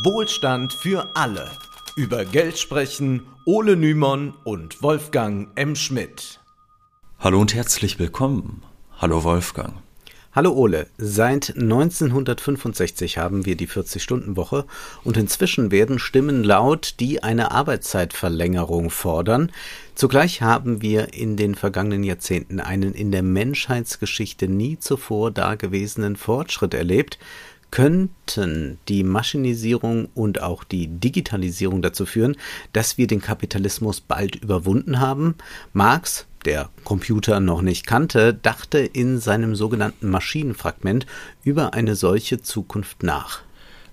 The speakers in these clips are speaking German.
Wohlstand für alle. Über Geld sprechen Ole Nymon und Wolfgang M. Schmidt. Hallo und herzlich willkommen. Hallo Wolfgang. Hallo Ole, seit 1965 haben wir die 40-Stunden-Woche und inzwischen werden Stimmen laut, die eine Arbeitszeitverlängerung fordern. Zugleich haben wir in den vergangenen Jahrzehnten einen in der Menschheitsgeschichte nie zuvor dagewesenen Fortschritt erlebt. Könnten die Maschinisierung und auch die Digitalisierung dazu führen, dass wir den Kapitalismus bald überwunden haben? Marx der Computer noch nicht kannte, dachte in seinem sogenannten Maschinenfragment über eine solche Zukunft nach.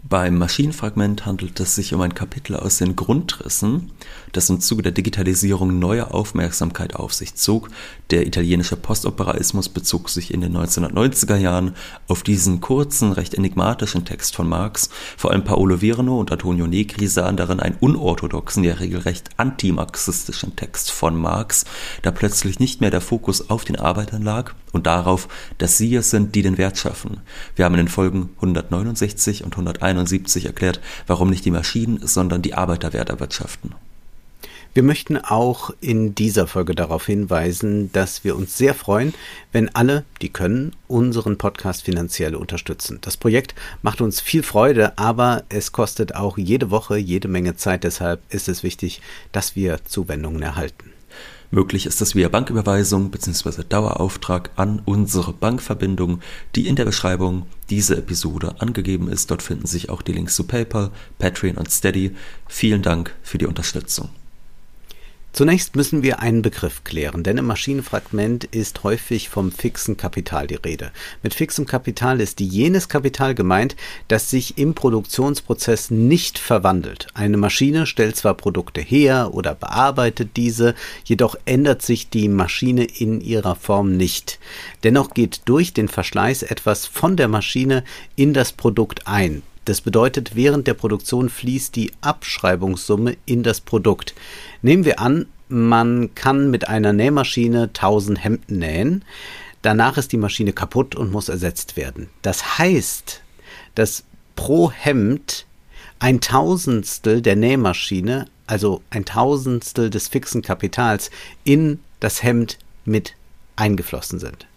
Beim Maschinenfragment handelt es sich um ein Kapitel aus den Grundrissen, das im Zuge der Digitalisierung neue Aufmerksamkeit auf sich zog. Der italienische Postoperaismus bezog sich in den 1990er Jahren auf diesen kurzen, recht enigmatischen Text von Marx. Vor allem Paolo Virno und Antonio Negri sahen darin einen unorthodoxen, ja regelrecht antimarxistischen Text von Marx, da plötzlich nicht mehr der Fokus auf den Arbeitern lag und darauf, dass sie es sind, die den Wert schaffen. Wir haben in den Folgen 169 und 171 1971 erklärt, warum nicht die Maschinen, sondern die Arbeiter Wert erwirtschaften. Wir möchten auch in dieser Folge darauf hinweisen, dass wir uns sehr freuen, wenn alle, die können, unseren Podcast finanziell unterstützen. Das Projekt macht uns viel Freude, aber es kostet auch jede Woche jede Menge Zeit. Deshalb ist es wichtig, dass wir Zuwendungen erhalten. Möglich ist das via Banküberweisung bzw. Dauerauftrag an unsere Bankverbindung, die in der Beschreibung dieser Episode angegeben ist. Dort finden sich auch die Links zu PayPal, Patreon und Steady. Vielen Dank für die Unterstützung. Zunächst müssen wir einen Begriff klären, denn im Maschinenfragment ist häufig vom fixen Kapital die Rede. Mit fixem Kapital ist jenes Kapital gemeint, das sich im Produktionsprozess nicht verwandelt. Eine Maschine stellt zwar Produkte her oder bearbeitet diese, jedoch ändert sich die Maschine in ihrer Form nicht. Dennoch geht durch den Verschleiß etwas von der Maschine in das Produkt ein. Das bedeutet, während der Produktion fließt die Abschreibungssumme in das Produkt. Nehmen wir an, man kann mit einer Nähmaschine 1000 Hemden nähen. Danach ist die Maschine kaputt und muss ersetzt werden. Das heißt, dass pro Hemd ein Tausendstel der Nähmaschine, also ein Tausendstel des fixen Kapitals, in das Hemd mit eingeflossen sind.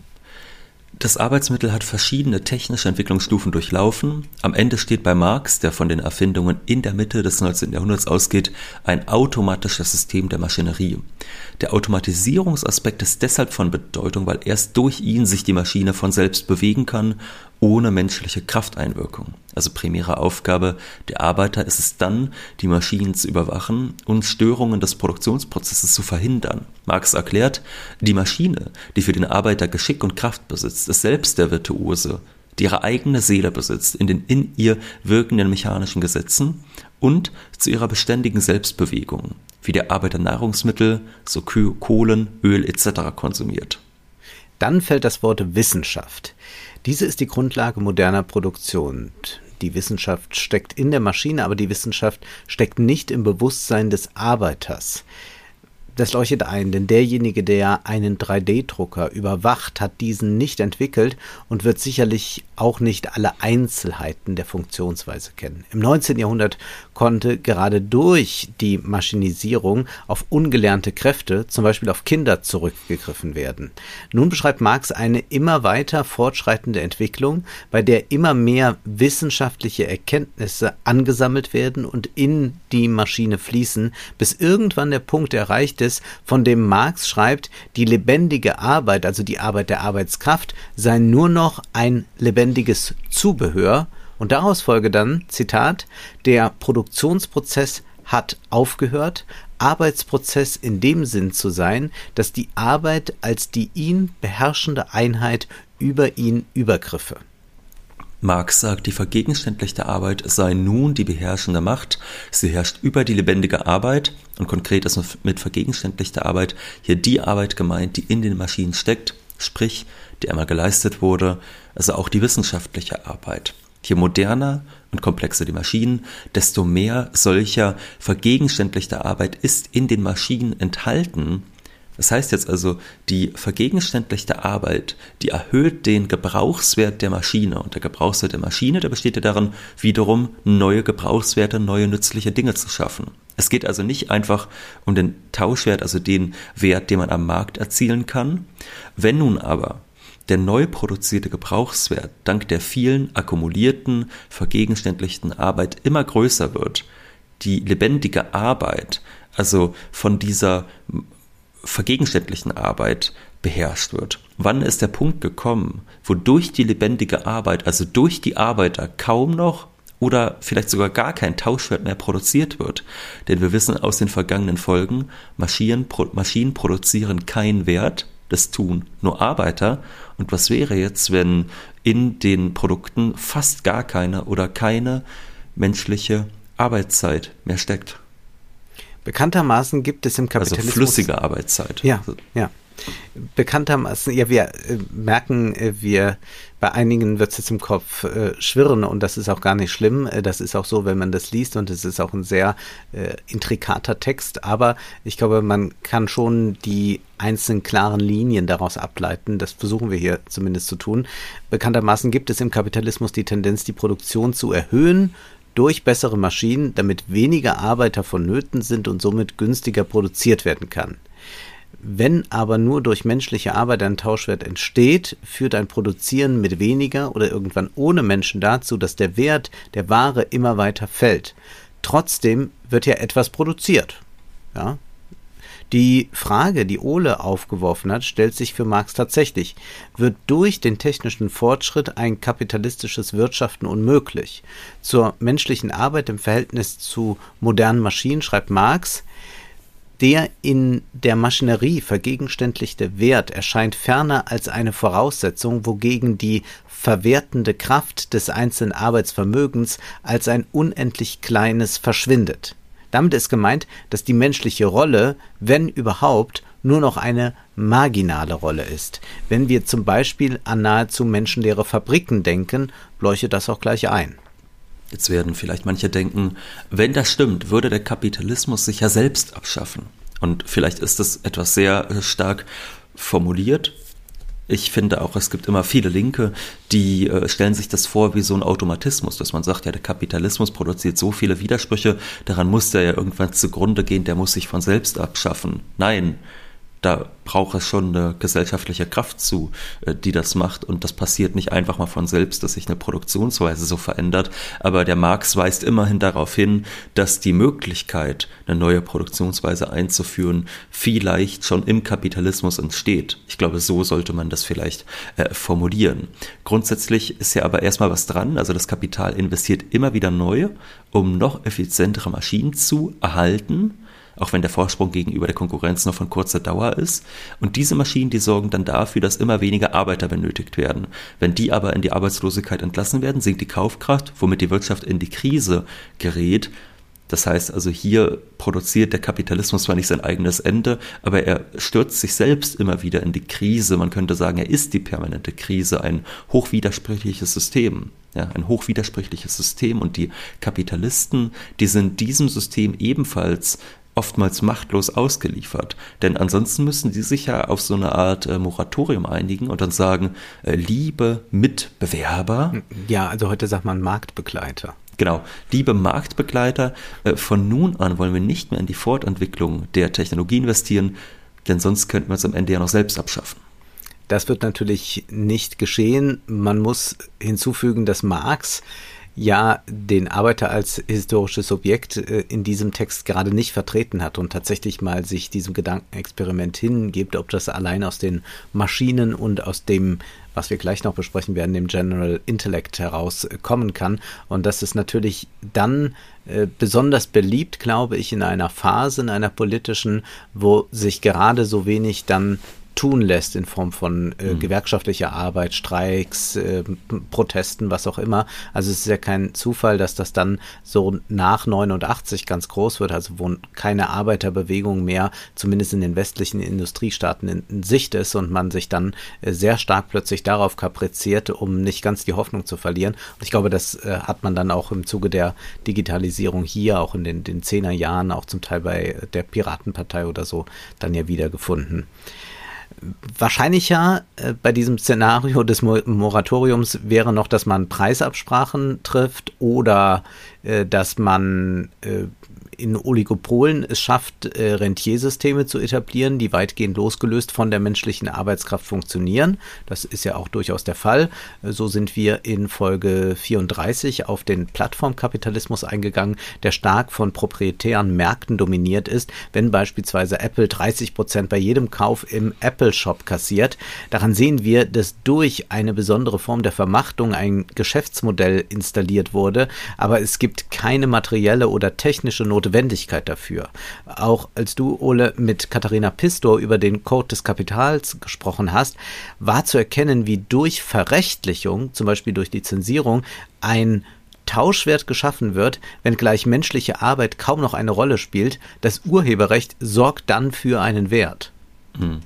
Das Arbeitsmittel hat verschiedene technische Entwicklungsstufen durchlaufen. Am Ende steht bei Marx, der von den Erfindungen in der Mitte des 19. Jahrhunderts ausgeht, ein automatisches System der Maschinerie. Der Automatisierungsaspekt ist deshalb von Bedeutung, weil erst durch ihn sich die Maschine von selbst bewegen kann ohne menschliche Krafteinwirkung. Also primäre Aufgabe der Arbeiter ist es dann, die Maschinen zu überwachen und Störungen des Produktionsprozesses zu verhindern. Marx erklärt, die Maschine, die für den Arbeiter Geschick und Kraft besitzt, ist selbst der Virtuose, die ihre eigene Seele besitzt in den in ihr wirkenden mechanischen Gesetzen und zu ihrer beständigen Selbstbewegung, wie der Arbeiter Nahrungsmittel, so Kohlen, Öl etc. konsumiert. Dann fällt das Wort Wissenschaft. Diese ist die Grundlage moderner Produktion. Die Wissenschaft steckt in der Maschine, aber die Wissenschaft steckt nicht im Bewusstsein des Arbeiters das leuchtet ein, denn derjenige, der einen 3D-Drucker überwacht, hat diesen nicht entwickelt und wird sicherlich auch nicht alle Einzelheiten der Funktionsweise kennen. Im 19. Jahrhundert konnte gerade durch die Maschinisierung auf ungelernte Kräfte, zum Beispiel auf Kinder, zurückgegriffen werden. Nun beschreibt Marx eine immer weiter fortschreitende Entwicklung, bei der immer mehr wissenschaftliche Erkenntnisse angesammelt werden und in die Maschine fließen, bis irgendwann der Punkt erreicht ist, von dem Marx schreibt, die lebendige Arbeit, also die Arbeit der Arbeitskraft, sei nur noch ein lebendiges Zubehör, und daraus folge dann, Zitat, der Produktionsprozess hat aufgehört, Arbeitsprozess in dem Sinn zu sein, dass die Arbeit als die ihn beherrschende Einheit über ihn übergriffe. Marx sagt, die vergegenständlichte Arbeit sei nun die beherrschende Macht. Sie herrscht über die lebendige Arbeit und konkret ist mit vergegenständlichter Arbeit hier die Arbeit gemeint, die in den Maschinen steckt, sprich, die einmal geleistet wurde, also auch die wissenschaftliche Arbeit. Je moderner und komplexer die Maschinen, desto mehr solcher vergegenständlichter Arbeit ist in den Maschinen enthalten, Das heißt jetzt also, die vergegenständlichte Arbeit, die erhöht den Gebrauchswert der Maschine. Und der Gebrauchswert der Maschine, der besteht ja darin, wiederum neue Gebrauchswerte, neue nützliche Dinge zu schaffen. Es geht also nicht einfach um den Tauschwert, also den Wert, den man am Markt erzielen kann. Wenn nun aber der neu produzierte Gebrauchswert dank der vielen akkumulierten, vergegenständlichten Arbeit immer größer wird, die lebendige Arbeit, also von dieser vergegenständlichen Arbeit beherrscht wird. Wann ist der Punkt gekommen, wo durch die lebendige Arbeit, also durch die Arbeiter kaum noch oder vielleicht sogar gar kein Tauschwert mehr produziert wird? Denn wir wissen aus den vergangenen Folgen, Maschinen, Maschinen produzieren keinen Wert, das tun nur Arbeiter. Und was wäre jetzt, wenn in den Produkten fast gar keine oder keine menschliche Arbeitszeit mehr steckt? Bekanntermaßen gibt es im also Kapitalismus. Also flüssige Arbeitszeit. Ja, ja. Bekanntermaßen, ja, wir äh, merken, äh, wir bei einigen wird es jetzt im Kopf äh, schwirren und das ist auch gar nicht schlimm. Äh, das ist auch so, wenn man das liest und es ist auch ein sehr äh, intrikater Text. Aber ich glaube, man kann schon die einzelnen klaren Linien daraus ableiten. Das versuchen wir hier zumindest zu tun. Bekanntermaßen gibt es im Kapitalismus die Tendenz, die Produktion zu erhöhen durch bessere Maschinen, damit weniger Arbeiter vonnöten sind und somit günstiger produziert werden kann. Wenn aber nur durch menschliche Arbeit ein Tauschwert entsteht, führt ein Produzieren mit weniger oder irgendwann ohne Menschen dazu, dass der Wert der Ware immer weiter fällt. Trotzdem wird ja etwas produziert. Ja, die Frage, die Ole aufgeworfen hat, stellt sich für Marx tatsächlich. Wird durch den technischen Fortschritt ein kapitalistisches Wirtschaften unmöglich? Zur menschlichen Arbeit im Verhältnis zu modernen Maschinen schreibt Marx, der in der Maschinerie vergegenständlichte Wert erscheint ferner als eine Voraussetzung, wogegen die verwertende Kraft des einzelnen Arbeitsvermögens als ein unendlich kleines verschwindet. Damit ist gemeint, dass die menschliche Rolle, wenn überhaupt, nur noch eine marginale Rolle ist. Wenn wir zum Beispiel an nahezu menschenleere Fabriken denken, leuchtet das auch gleich ein. Jetzt werden vielleicht manche denken, wenn das stimmt, würde der Kapitalismus sich ja selbst abschaffen. Und vielleicht ist das etwas sehr stark formuliert, ich finde auch, es gibt immer viele Linke, die äh, stellen sich das vor wie so ein Automatismus, dass man sagt, ja, der Kapitalismus produziert so viele Widersprüche, daran muss der ja irgendwann zugrunde gehen, der muss sich von selbst abschaffen. Nein, da braucht es schon eine gesellschaftliche Kraft zu, äh, die das macht. Und das passiert nicht einfach mal von selbst, dass sich eine Produktionsweise so verändert. Aber der Marx weist immerhin darauf hin, dass die Möglichkeit, eine neue Produktionsweise einzuführen, vielleicht schon im Kapitalismus entsteht. Ich glaube, so sollte man das vielleicht äh, formulieren. Grundsätzlich ist ja aber erstmal was dran. Also das Kapital investiert immer wieder neu, um noch effizientere Maschinen zu erhalten auch wenn der Vorsprung gegenüber der Konkurrenz nur von kurzer Dauer ist. Und diese Maschinen, die sorgen dann dafür, dass immer weniger Arbeiter benötigt werden. Wenn die aber in die Arbeitslosigkeit entlassen werden, sinkt die Kaufkraft, womit die Wirtschaft in die Krise gerät. Das heißt also, hier produziert der Kapitalismus zwar nicht sein eigenes Ende, aber er stürzt sich selbst immer wieder in die Krise. Man könnte sagen, er ist die permanente Krise, ein hochwidersprüchliches System. Ja, ein hochwidersprüchliches System und die Kapitalisten, die sind diesem System ebenfalls oftmals machtlos ausgeliefert. Denn ansonsten müssen sie sich ja auf so eine Art äh, Moratorium einigen und dann sagen, äh, liebe Mitbewerber. Ja, also heute sagt man Marktbegleiter. Genau, liebe Marktbegleiter, äh, von nun an wollen wir nicht mehr in die Fortentwicklung der Technologie investieren, denn sonst könnten wir es am Ende ja noch selbst abschaffen. Das wird natürlich nicht geschehen. Man muss hinzufügen, dass Marx ja den Arbeiter als historisches Objekt äh, in diesem Text gerade nicht vertreten hat und tatsächlich mal sich diesem Gedankenexperiment hingibt, ob das allein aus den Maschinen und aus dem, was wir gleich noch besprechen werden, dem General Intellect herauskommen kann. Und das ist natürlich dann äh, besonders beliebt, glaube ich, in einer Phase, in einer politischen, wo sich gerade so wenig dann tun lässt in Form von äh, mhm. gewerkschaftlicher Arbeit, Streiks, äh, Protesten, was auch immer. Also es ist ja kein Zufall, dass das dann so nach 89 ganz groß wird, also wo keine Arbeiterbewegung mehr, zumindest in den westlichen Industriestaaten, in, in Sicht ist und man sich dann äh, sehr stark plötzlich darauf kapriziert, um nicht ganz die Hoffnung zu verlieren. Und ich glaube, das äh, hat man dann auch im Zuge der Digitalisierung hier, auch in den, den Zehnerjahren, auch zum Teil bei der Piratenpartei oder so, dann ja wiedergefunden wahrscheinlicher äh, bei diesem Szenario des Moratoriums wäre noch, dass man Preisabsprachen trifft oder äh, dass man äh, in Oligopolen es schafft, äh, Rentiersysteme zu etablieren, die weitgehend losgelöst von der menschlichen Arbeitskraft funktionieren. Das ist ja auch durchaus der Fall. So sind wir in Folge 34 auf den Plattformkapitalismus eingegangen, der stark von proprietären Märkten dominiert ist. Wenn beispielsweise Apple 30 Prozent bei jedem Kauf im Apple Shop kassiert, daran sehen wir, dass durch eine besondere Form der Vermachtung ein Geschäftsmodell installiert wurde, aber es gibt keine materielle oder technische Notwendigkeit Notwendigkeit dafür. Auch als du, Ole, mit Katharina Pistor über den Code des Kapitals gesprochen hast, war zu erkennen, wie durch Verrechtlichung, zum Beispiel durch Lizenzierung, ein Tauschwert geschaffen wird, wenngleich menschliche Arbeit kaum noch eine Rolle spielt, das Urheberrecht sorgt dann für einen Wert. Hm.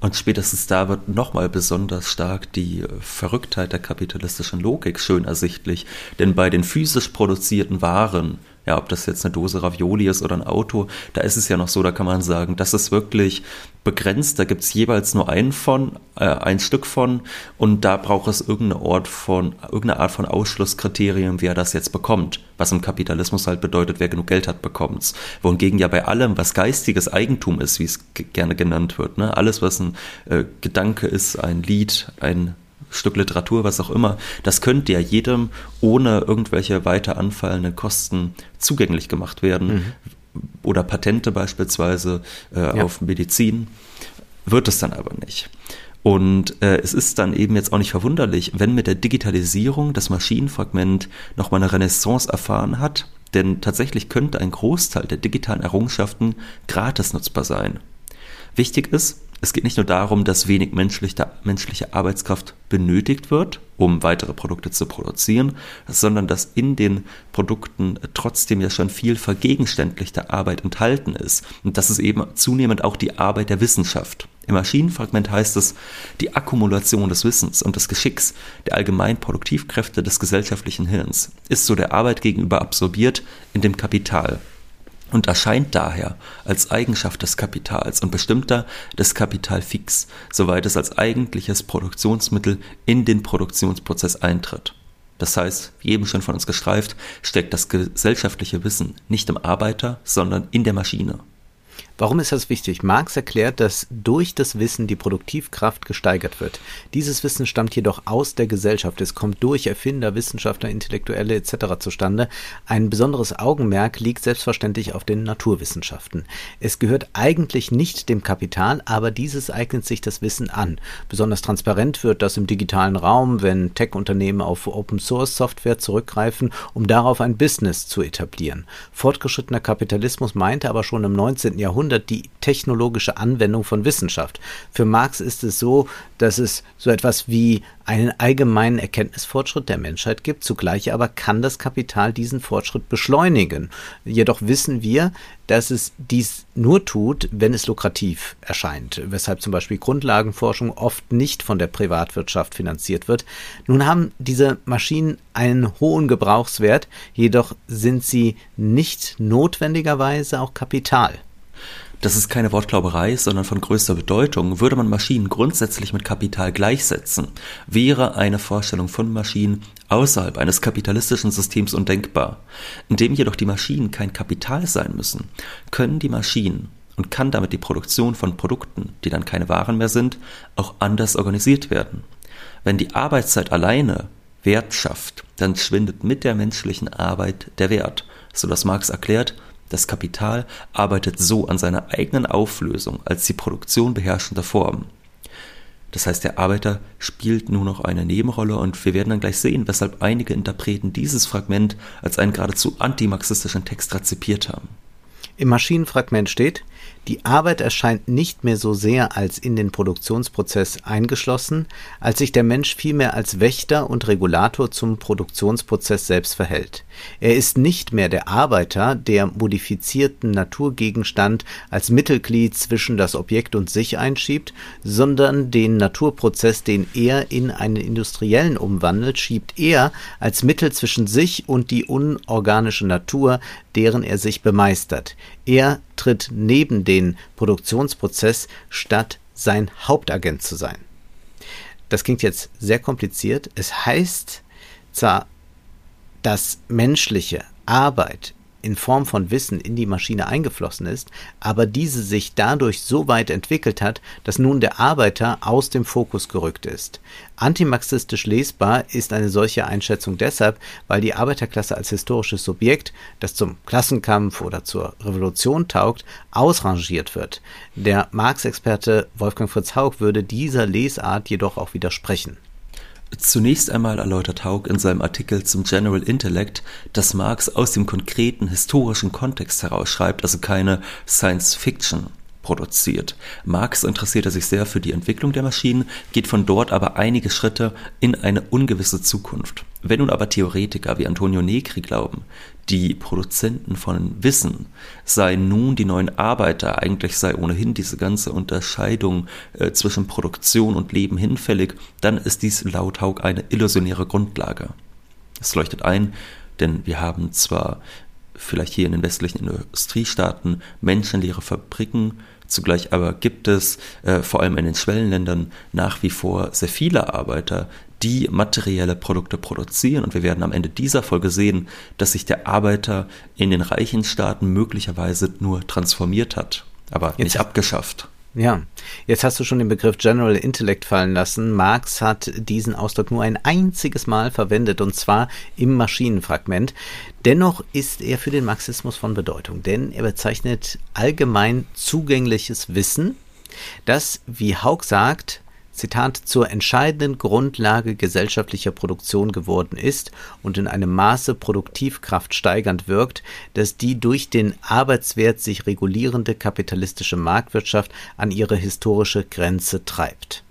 Und spätestens da wird nochmal besonders stark die Verrücktheit der kapitalistischen Logik schön ersichtlich. Denn bei den physisch produzierten Waren ja, ob das jetzt eine Dose Ravioli ist oder ein Auto, da ist es ja noch so, da kann man sagen, das ist wirklich begrenzt, da gibt es jeweils nur ein von, äh, ein Stück von und da braucht es irgendeine Art von, irgendeine Art von Ausschlusskriterien, wer das jetzt bekommt. Was im Kapitalismus halt bedeutet, wer genug Geld hat, bekommt's. Wohingegen ja bei allem, was geistiges Eigentum ist, wie es gerne genannt wird, ne? alles, was ein äh, Gedanke ist, ein Lied, ein Stück Literatur, was auch immer, das könnte ja jedem ohne irgendwelche weiter anfallenden Kosten zugänglich gemacht werden. Mhm. Oder Patente beispielsweise äh, ja. auf Medizin. Wird es dann aber nicht. Und äh, es ist dann eben jetzt auch nicht verwunderlich, wenn mit der Digitalisierung das Maschinenfragment nochmal eine Renaissance erfahren hat, denn tatsächlich könnte ein Großteil der digitalen Errungenschaften gratis nutzbar sein. Wichtig ist, es geht nicht nur darum, dass wenig menschliche Arbeitskraft benötigt wird, um weitere Produkte zu produzieren, sondern dass in den Produkten trotzdem ja schon viel vergegenständlichte Arbeit enthalten ist. Und das ist eben zunehmend auch die Arbeit der Wissenschaft. Im Maschinenfragment heißt es, die Akkumulation des Wissens und des Geschicks der allgemeinen Produktivkräfte des gesellschaftlichen Hirns ist so der Arbeit gegenüber absorbiert in dem Kapital, und erscheint daher als Eigenschaft des Kapitals und bestimmter des Kapital fix, soweit es als eigentliches Produktionsmittel in den Produktionsprozess eintritt. Das heißt, wie eben schon von uns gestreift, steckt das gesellschaftliche Wissen nicht im Arbeiter, sondern in der Maschine. Warum ist das wichtig? Marx erklärt, dass durch das Wissen die Produktivkraft gesteigert wird. Dieses Wissen stammt jedoch aus der Gesellschaft. Es kommt durch Erfinder, Wissenschaftler, Intellektuelle etc. zustande. Ein besonderes Augenmerk liegt selbstverständlich auf den Naturwissenschaften. Es gehört eigentlich nicht dem Kapital, aber dieses eignet sich das Wissen an. Besonders transparent wird das im digitalen Raum, wenn Tech-Unternehmen auf Open-Source-Software zurückgreifen, um darauf ein Business zu etablieren. Fortgeschrittener Kapitalismus meinte aber schon im 19. Jahrhundert, Jahrhundert die technologische Anwendung von Wissenschaft. Für Marx ist es so, dass es so etwas wie einen allgemeinen Erkenntnisfortschritt der Menschheit gibt. Zugleich aber kann das Kapital diesen Fortschritt beschleunigen. Jedoch wissen wir, dass es dies nur tut, wenn es lukrativ erscheint, weshalb zum Beispiel Grundlagenforschung oft nicht von der Privatwirtschaft finanziert wird. Nun haben diese Maschinen einen hohen Gebrauchswert, jedoch sind sie nicht notwendigerweise auch Kapital. Das ist keine Wortglauberei, sondern von größter Bedeutung. Würde man Maschinen grundsätzlich mit Kapital gleichsetzen, wäre eine Vorstellung von Maschinen außerhalb eines kapitalistischen Systems undenkbar. Indem jedoch die Maschinen kein Kapital sein müssen, können die Maschinen und kann damit die Produktion von Produkten, die dann keine Waren mehr sind, auch anders organisiert werden. Wenn die Arbeitszeit alleine Wert schafft, dann schwindet mit der menschlichen Arbeit der Wert, so dass Marx erklärt, das Kapital arbeitet so an seiner eigenen Auflösung als die Produktion beherrschender Formen. Das heißt, der Arbeiter spielt nur noch eine Nebenrolle und wir werden dann gleich sehen, weshalb einige Interpreten dieses Fragment als einen geradezu antimarxistischen Text rezipiert haben. Im Maschinenfragment steht, Die Arbeit erscheint nicht mehr so sehr als in den Produktionsprozess eingeschlossen, als sich der Mensch vielmehr als Wächter und Regulator zum Produktionsprozess selbst verhält. Er ist nicht mehr der Arbeiter, der modifizierten Naturgegenstand als Mittelglied zwischen das Objekt und sich einschiebt, sondern den Naturprozess, den er in einen industriellen umwandelt, schiebt er als Mittel zwischen sich und die unorganische Natur, deren er sich bemeistert. Er tritt neben den Produktionsprozess, statt sein Hauptagent zu sein. Das klingt jetzt sehr kompliziert. Es heißt zwar, dass menschliche Arbeit in Form von Wissen in die Maschine eingeflossen ist, aber diese sich dadurch so weit entwickelt hat, dass nun der Arbeiter aus dem Fokus gerückt ist. Antimarxistisch lesbar ist eine solche Einschätzung deshalb, weil die Arbeiterklasse als historisches Subjekt, das zum Klassenkampf oder zur Revolution taugt, ausrangiert wird. Der Marx-Experte Wolfgang Fritz Haug würde dieser Lesart jedoch auch widersprechen. Zunächst einmal erläutert Haug in seinem Artikel zum General Intellect, dass Marx aus dem konkreten historischen Kontext herausschreibt, also keine Science Fiction produziert. Marx interessierte sich sehr für die Entwicklung der Maschinen, geht von dort aber einige Schritte in eine ungewisse Zukunft. Wenn nun aber Theoretiker wie Antonio Negri glauben, die Produzenten von Wissen seien nun die neuen Arbeiter, eigentlich sei ohnehin diese ganze Unterscheidung äh, zwischen Produktion und Leben hinfällig, dann ist dies laut Haug eine illusionäre Grundlage. Es leuchtet ein, denn wir haben zwar vielleicht hier in den westlichen Industriestaaten menschenleere Fabriken, zugleich aber gibt es äh, vor allem in den Schwellenländern nach wie vor sehr viele Arbeiter, die materielle Produkte produzieren. Und wir werden am Ende dieser Folge sehen, dass sich der Arbeiter in den reichen Staaten möglicherweise nur transformiert hat, aber Jetzt nicht abgeschafft. Ja, jetzt hast du schon den Begriff General Intellect fallen lassen. Marx hat diesen Ausdruck nur ein einziges Mal verwendet, und zwar im Maschinenfragment. Dennoch ist er für den Marxismus von Bedeutung, denn er bezeichnet allgemein zugängliches Wissen, das, wie Haug sagt, Zitat, zur entscheidenden Grundlage gesellschaftlicher Produktion geworden ist und in einem Maße Produktivkraft steigernd wirkt, dass die durch den Arbeitswert sich regulierende kapitalistische Marktwirtschaft an ihre historische Grenze treibt.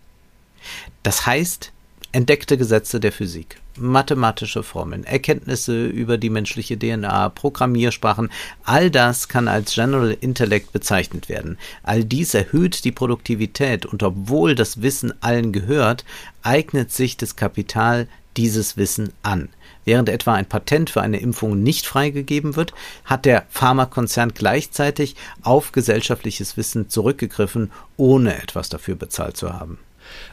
Das heißt, entdeckte Gesetze der Physik, mathematische Formeln, Erkenntnisse über die menschliche DNA, Programmiersprachen, all das kann als General Intellect bezeichnet werden. All dies erhöht die Produktivität und obwohl das Wissen allen gehört, eignet sich das Kapital dieses Wissen an. Während etwa ein Patent für eine Impfung nicht freigegeben wird, hat der Pharmakonzern gleichzeitig auf gesellschaftliches Wissen zurückgegriffen, ohne etwas dafür bezahlt zu haben.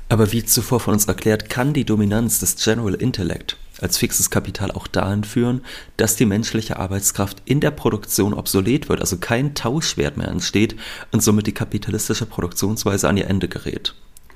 Aber wie zuvor von uns erklärt, kann die Dominanz des General Intellect als fixes Kapital auch dahin führen, dass die menschliche Arbeitskraft in der Produktion obsolet wird, also kein Tauschwert mehr entsteht und somit die kapitalistische Produktionsweise an ihr Ende gerät.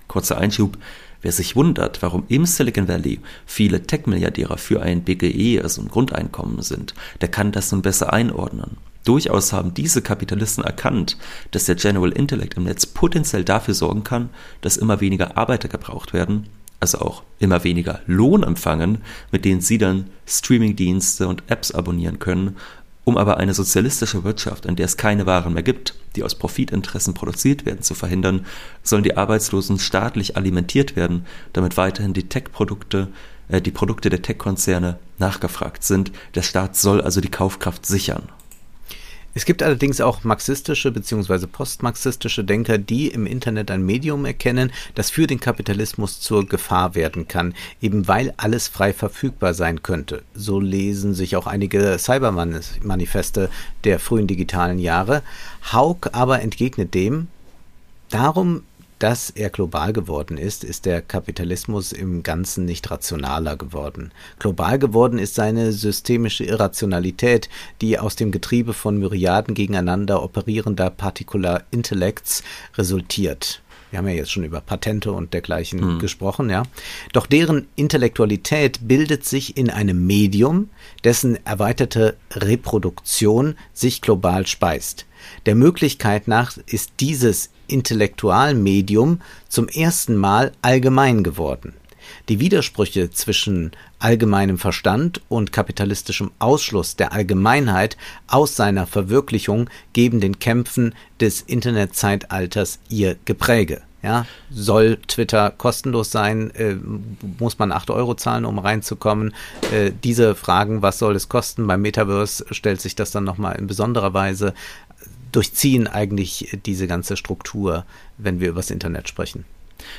Kurzer Einschub, wer sich wundert, warum im Silicon Valley viele Tech-Milliardäre für ein BGE, also ein Grundeinkommen sind, der kann das nun besser einordnen. Durchaus haben diese Kapitalisten erkannt, dass der General Intellect im Netz potenziell dafür sorgen kann, dass immer weniger Arbeiter gebraucht werden, also auch immer weniger Lohn empfangen, mit denen sie dann Streamingdienste und Apps abonnieren können, um aber eine sozialistische Wirtschaft, in der es keine Waren mehr gibt, die aus Profitinteressen produziert werden, zu verhindern, sollen die Arbeitslosen staatlich alimentiert werden, damit weiterhin die Tech-Produkte, äh, die Produkte der Tech-Konzerne nachgefragt sind. Der Staat soll also die Kaufkraft sichern. Es gibt allerdings auch marxistische bzw. postmarxistische Denker, die im Internet ein Medium erkennen, das für den Kapitalismus zur Gefahr werden kann, eben weil alles frei verfügbar sein könnte. So lesen sich auch einige Cybermanifeste der frühen digitalen Jahre. Haug aber entgegnet dem, Darum dass er global geworden ist, ist der Kapitalismus im Ganzen nicht rationaler geworden. Global geworden ist seine systemische Irrationalität, die aus dem Getriebe von Myriaden gegeneinander operierender Particular Intellects resultiert. Wir haben ja jetzt schon über Patente und dergleichen hm. gesprochen, ja. Doch deren Intellektualität bildet sich in einem Medium, dessen erweiterte Reproduktion sich global speist. Der Möglichkeit nach ist dieses Intellektualmedium zum ersten Mal allgemein geworden. Die Widersprüche zwischen allgemeinem Verstand und kapitalistischem Ausschluss der Allgemeinheit aus seiner Verwirklichung geben den Kämpfen des Internetzeitalters ihr Gepräge. Ja, soll Twitter kostenlos sein? Äh, muss man 8 Euro zahlen, um reinzukommen? Äh, diese Fragen, was soll es kosten? Beim Metaverse stellt sich das dann nochmal in besonderer Weise, durchziehen eigentlich diese ganze Struktur, wenn wir über das Internet sprechen.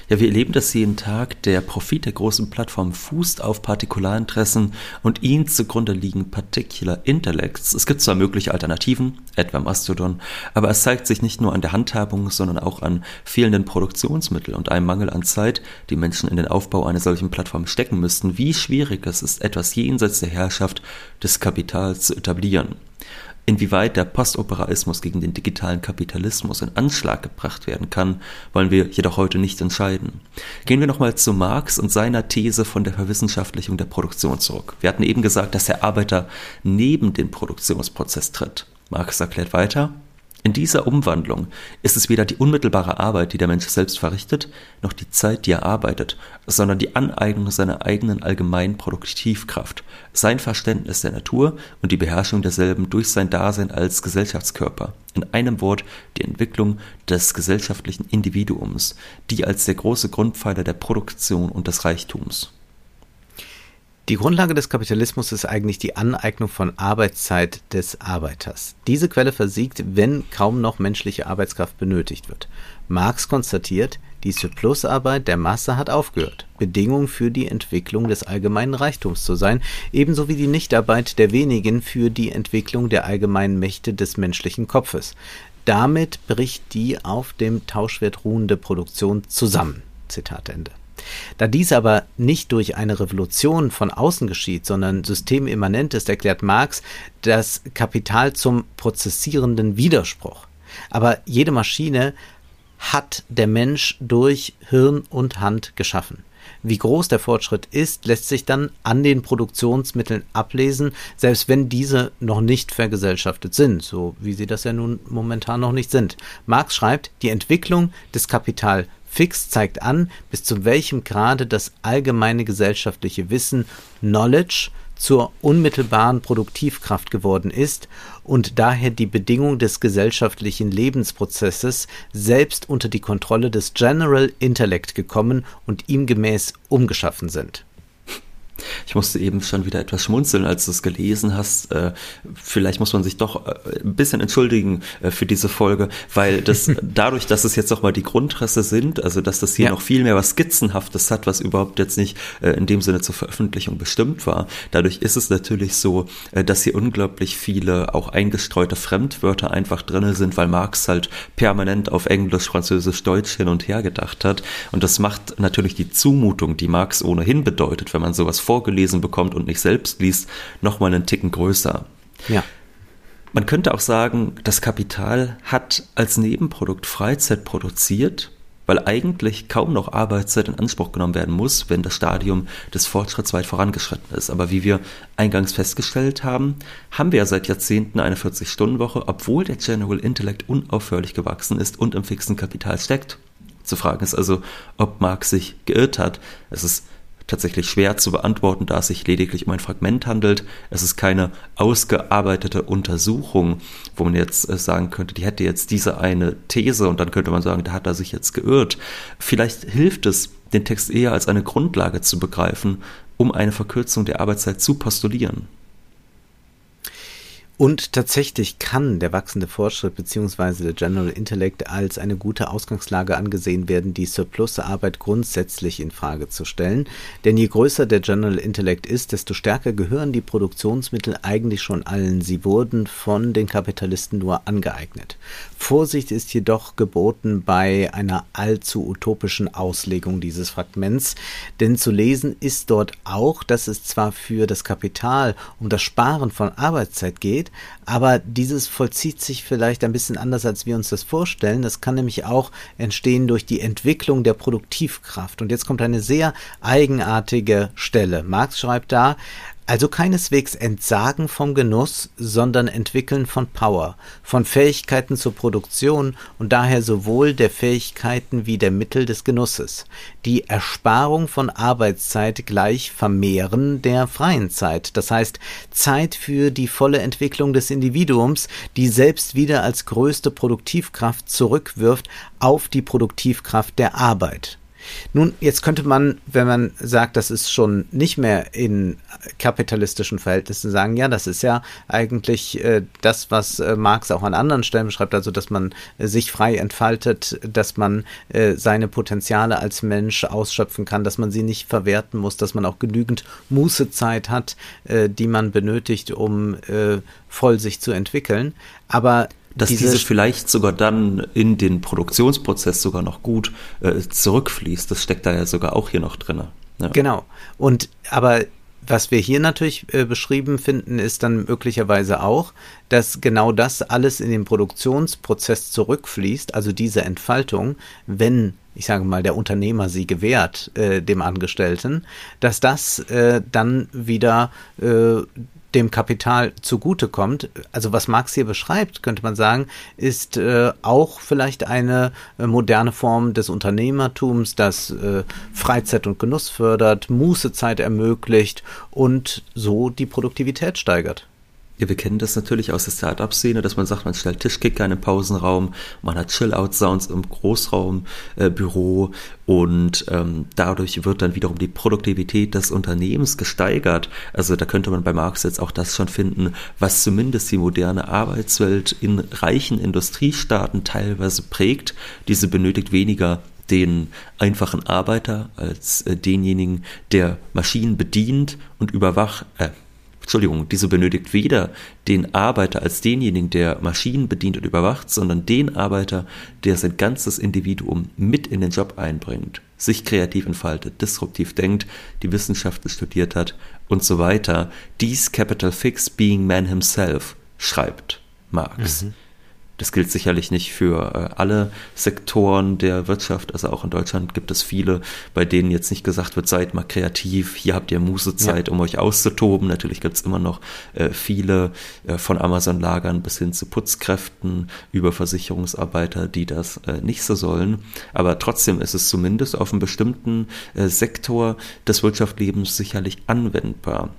Ja, wir erleben das jeden Tag. Der Profit der großen Plattformen fußt auf Partikularinteressen und ihnen zugrunde liegen Particular Intellects. Es gibt zwar mögliche Alternativen, etwa Mastodon, aber es zeigt sich nicht nur an der Handhabung, sondern auch an fehlenden Produktionsmitteln und einem Mangel an Zeit, die Menschen in den Aufbau einer solchen Plattform stecken müssten, wie schwierig es ist, etwas jenseits der Herrschaft des Kapitals zu etablieren. Inwieweit der Postoperaismus gegen den digitalen Kapitalismus in Anschlag gebracht werden kann, wollen wir jedoch heute nicht entscheiden. Gehen wir nochmal zu Marx und seiner These von der Verwissenschaftlichung der Produktion zurück. Wir hatten eben gesagt, dass der Arbeiter neben den Produktionsprozess tritt. Marx erklärt weiter, in dieser Umwandlung ist es weder die unmittelbare Arbeit, die der Mensch selbst verrichtet, noch die Zeit, die er arbeitet, sondern die Aneignung seiner eigenen allgemeinen Produktivkraft, sein Verständnis der Natur und die Beherrschung derselben durch sein Dasein als Gesellschaftskörper. In einem Wort die Entwicklung des gesellschaftlichen Individuums, die als der große Grundpfeiler der Produktion und des Reichtums. Die Grundlage des Kapitalismus ist eigentlich die Aneignung von Arbeitszeit des Arbeiters. Diese Quelle versiegt, wenn kaum noch menschliche Arbeitskraft benötigt wird. Marx konstatiert, die Surplusarbeit der Masse hat aufgehört, Bedingung für die Entwicklung des allgemeinen Reichtums zu sein, ebenso wie die Nichtarbeit der wenigen für die Entwicklung der allgemeinen Mächte des menschlichen Kopfes. Damit bricht die auf dem Tauschwert ruhende Produktion zusammen. Zitat Ende. Da dies aber nicht durch eine Revolution von außen geschieht, sondern systemimmanent ist, erklärt Marx das Kapital zum prozessierenden Widerspruch. Aber jede Maschine hat der Mensch durch Hirn und Hand geschaffen. Wie groß der Fortschritt ist, lässt sich dann an den Produktionsmitteln ablesen, selbst wenn diese noch nicht vergesellschaftet sind, so wie sie das ja nun momentan noch nicht sind. Marx schreibt, die Entwicklung des Kapital Fix zeigt an, bis zu welchem Grade das allgemeine gesellschaftliche Wissen Knowledge zur unmittelbaren Produktivkraft geworden ist und daher die Bedingung des gesellschaftlichen Lebensprozesses selbst unter die Kontrolle des General Intellect gekommen und ihm gemäß umgeschaffen sind. Ich musste eben schon wieder etwas schmunzeln, als du es gelesen hast. Äh, vielleicht muss man sich doch äh, ein bisschen entschuldigen äh, für diese Folge, weil das dadurch, dass es jetzt auch mal die Grundrisse sind, also dass das hier ja. noch viel mehr was Skizzenhaftes hat, was überhaupt jetzt nicht in dem Sinne zur Veröffentlichung bestimmt war. Dadurch ist es natürlich so, dass hier unglaublich viele auch eingestreute Fremdwörter einfach drin sind, weil Marx halt permanent auf Englisch, Französisch, Deutsch hin und her gedacht hat. Und das macht natürlich die Zumutung, die Marx ohnehin bedeutet, wenn man sowas vorgelesen bekommt und nicht selbst liest, nochmal einen Ticken größer. Ja. Man könnte auch sagen, das Kapital hat als Nebenprodukt Freizeit produziert, weil eigentlich kaum noch Arbeitszeit in Anspruch genommen werden muss, wenn das Stadium des Fortschritts weit vorangeschritten ist. Aber wie wir eingangs festgestellt haben, haben wir ja seit Jahrzehnten eine 40-Stunden-Woche, obwohl der General Intellect unaufhörlich gewachsen ist und im fixen Kapital steckt. Zu fragen ist also, ob Marx sich geirrt hat. Es ist tatsächlich schwer zu beantworten, da es sich lediglich um ein Fragment handelt. Es ist keine ausgearbeitete Untersuchung, wo man jetzt äh, sagen könnte, die hätte jetzt diese eine These und dann könnte man sagen, da hat er sich jetzt geirrt. Vielleicht hilft es, den Text eher als eine Grundlage zu begreifen, um eine Verkürzung der Arbeitszeit zu postulieren. Und tatsächlich kann der wachsende Fortschritt bzw. der General Intellect als eine gute Ausgangslage angesehen werden, die Surplusarbeit grundsätzlich in Frage zu stellen. Denn je größer der General Intellect ist, desto stärker gehören die Produktionsmittel eigentlich schon allen. Sie wurden von den Kapitalisten nur angeeignet. Vorsicht ist jedoch geboten bei einer allzu utopischen Auslegung dieses Fragments, denn zu lesen ist dort auch, dass es zwar für das Kapital um das Sparen von Arbeitszeit geht, aber dieses vollzieht sich vielleicht ein bisschen anders, als wir uns das vorstellen. Das kann nämlich auch entstehen durch die Entwicklung der Produktivkraft. Und jetzt kommt eine sehr eigenartige Stelle. Marx schreibt da, Also keineswegs Entsagen vom Genuss, sondern Entwickeln von Power, von Fähigkeiten zur Produktion und daher sowohl der Fähigkeiten wie der Mittel des Genusses. Die Ersparung von Arbeitszeit gleich Vermehren der freien Zeit, das heißt Zeit für die volle Entwicklung des Individuums, die selbst wieder als größte Produktivkraft zurückwirft auf die Produktivkraft der Arbeit. Nun, jetzt könnte man, wenn man sagt, das ist schon nicht mehr in kapitalistischen Verhältnissen, sagen, ja, das ist ja eigentlich äh, das, was äh, Marx auch an anderen Stellen beschreibt, also dass man äh, sich frei entfaltet, dass man äh, seine Potenziale als Mensch ausschöpfen kann, dass man sie nicht verwerten muss, dass man auch genügend Mußezeit hat, äh, die man benötigt, um äh, voll sich zu entwickeln. Aber dass diese, diese, vielleicht sogar dann in den Produktionsprozess sogar noch gut äh, zurückfließt. Das steckt da ja sogar auch hier noch drin. Ja. Genau. Und aber was wir hier natürlich äh, beschrieben finden, ist dann möglicherweise auch, dass genau das alles in den Produktionsprozess zurückfließt, also diese Entfaltung, wenn ich sage mal, der Unternehmer sie gewährt, äh, dem Angestellten, dass das äh, dann wieder äh, dem Kapital zugutekommt. Also was Marx hier beschreibt, könnte man sagen, ist äh, auch vielleicht eine äh, moderne Form des Unternehmertums, das äh, Freizeit und Genuss fördert, Mußezeit ermöglicht und so die Produktivität steigert. Ja, wir kennen das natürlich aus der Startup-Szene, dass man sagt, man stellt Tischkicker in den Pausenraum, man hat Chill-Out-Sounds im Großraumbüro äh, und ähm, dadurch wird dann wiederum die Produktivität des Unternehmens gesteigert. Also da könnte man bei Marx jetzt auch das schon finden, was zumindest die moderne Arbeitswelt in reichen Industriestaaten teilweise prägt. Diese benötigt weniger den einfachen Arbeiter als äh, denjenigen, der Maschinen bedient und überwacht, äh, Entschuldigung, diese benötigt weder den Arbeiter als denjenigen, der Maschinen bedient und überwacht, sondern den Arbeiter, der sein ganzes Individuum mit in den Job einbringt, sich kreativ entfaltet, disruptiv denkt, die Wissenschaften studiert hat und so weiter. Dies Capital Fix Being Man Himself, schreibt Marx. Mhm. Das gilt sicherlich nicht für äh, alle Sektoren der Wirtschaft. Also auch in Deutschland gibt es viele, bei denen jetzt nicht gesagt wird, seid mal kreativ, hier habt ihr Mußezeit, ja. um euch auszutoben. Natürlich gibt es immer noch äh, viele äh, von Amazon-Lagern bis hin zu Putzkräften über Versicherungsarbeiter, die das nicht so sollen. Aber trotzdem ist es zumindest auf einen bestimmten Sektor des Wirtschaftslebens sicherlich anwendbar.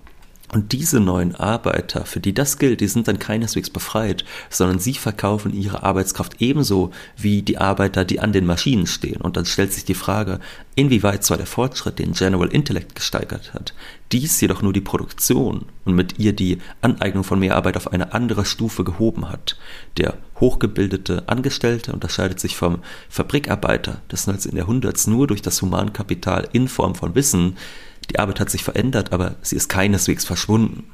Und diese neuen Arbeiter, für die das gilt, die sind dann keineswegs befreit, sondern sie verkaufen ihre Arbeitskraft ebenso wie die Arbeiter, die an den Maschinen stehen. Und dann stellt sich die Frage, inwieweit zwar der Fortschritt den General Intellect gesteigert hat, dies jedoch nur die Produktion und mit ihr die Aneignung von mehr Arbeit auf eine andere Stufe gehoben hat. Der hochgebildete Angestellte unterscheidet sich vom Fabrikarbeiter des 19. Jahrhunderts nur durch das Humankapital in Form von Wissen, die Arbeit hat sich verändert, aber sie ist keineswegs verschwunden.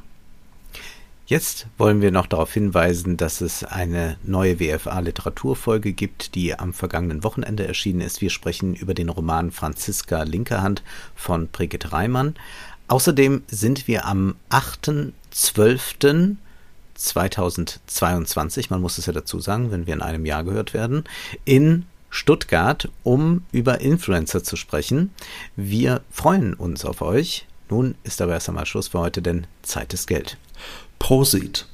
Jetzt wollen wir noch darauf hinweisen, dass es eine neue WFA-Literaturfolge gibt, die am vergangenen Wochenende erschienen ist. Wir sprechen über den Roman Franziska Linkerhand von Brigitte Reimann. Außerdem sind wir am 8.12.2022, man muss es ja dazu sagen, wenn wir in einem Jahr gehört werden, in Stuttgart, um über Influencer zu sprechen. Wir freuen uns auf euch. Nun ist aber erst einmal Schluss für heute, denn Zeit ist Geld. Prosit.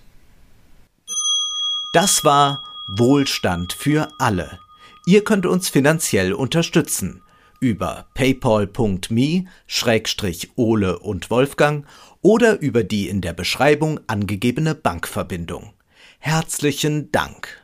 Das war Wohlstand für alle. Ihr könnt uns finanziell unterstützen über paypal.me-ole und Wolfgang oder über die in der Beschreibung angegebene Bankverbindung. Herzlichen Dank.